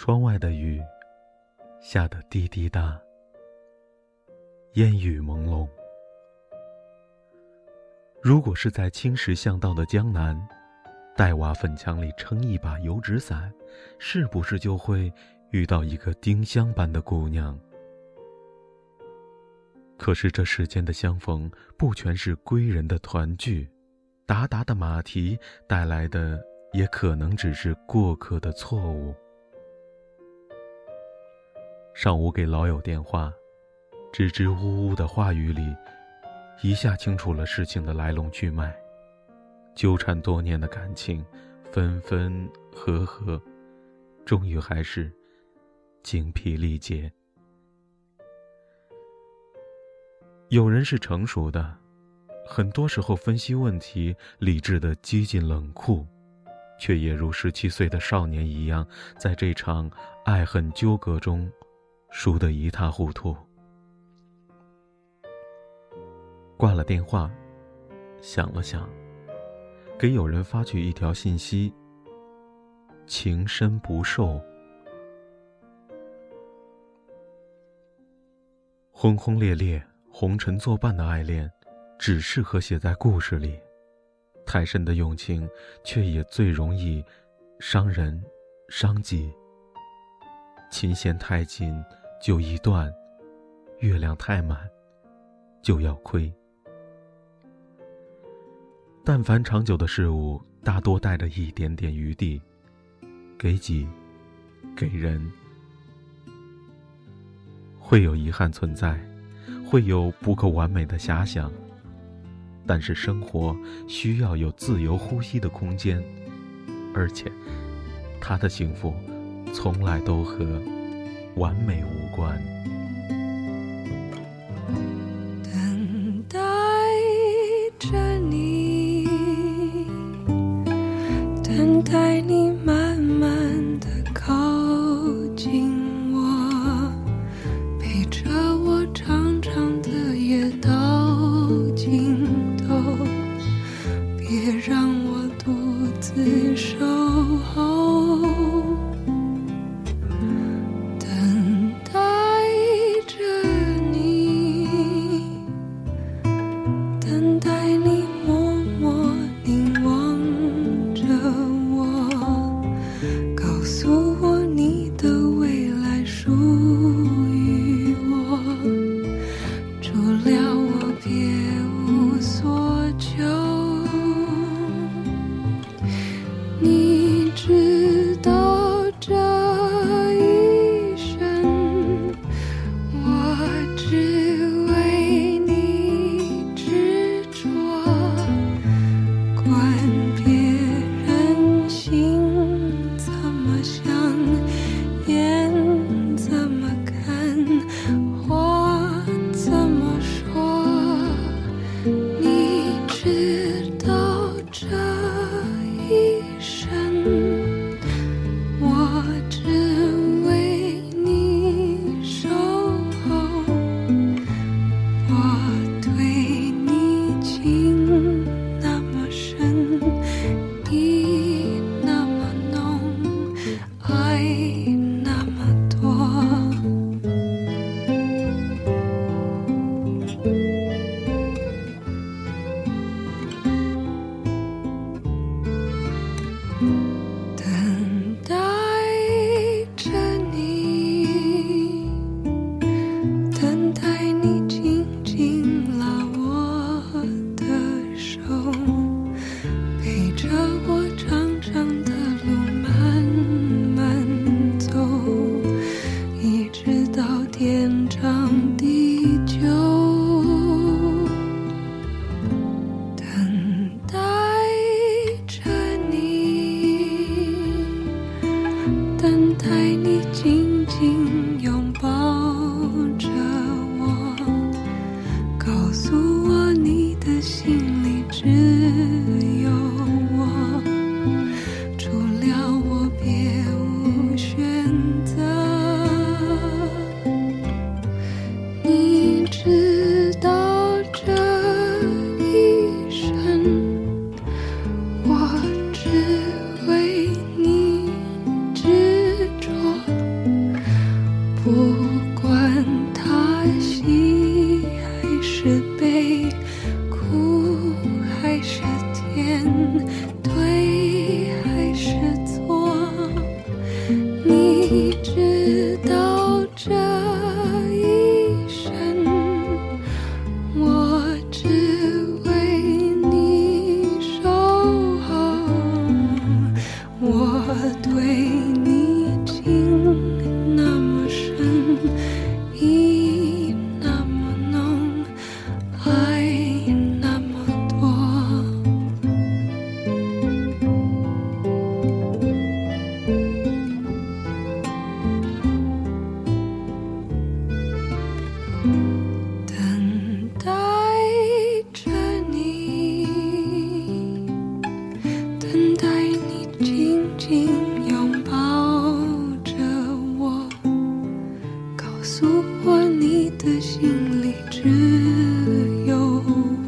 窗外的雨下得滴滴答，烟雨朦胧。如果是在青石巷道的江南，黛瓦粉墙里撑一把油纸伞，是不是就会遇到一个丁香般的姑娘？可是这世间的相逢，不全是归人的团聚，达达的马蹄带来的，也可能只是过客的错误。上午给老友电话，支支吾吾的话语里，一下清楚了事情的来龙去脉。纠缠多年的感情，分分合合，终于还是精疲力竭。有人是成熟的，很多时候分析问题理智的接近冷酷，却也如十七岁的少年一样，在这场爱恨纠葛中。输得一塌糊涂。挂了电话，想了想，给友人发去一条信息：“情深不寿。”轰轰烈烈、红尘作伴的爱恋，只适合写在故事里；太深的用情，却也最容易伤人、伤己。琴弦太紧。就一断，月亮太满，就要亏。但凡长久的事物，大多带着一点点余地，给己，给人，会有遗憾存在，会有不够完美的遐想。但是生活需要有自由呼吸的空间，而且，他的幸福，从来都和。完美无关。等待着你，等待你慢慢的靠近我，陪着我长长的夜到尽头，别让我独自守不管他喜还是悲。我，你的心里只有我。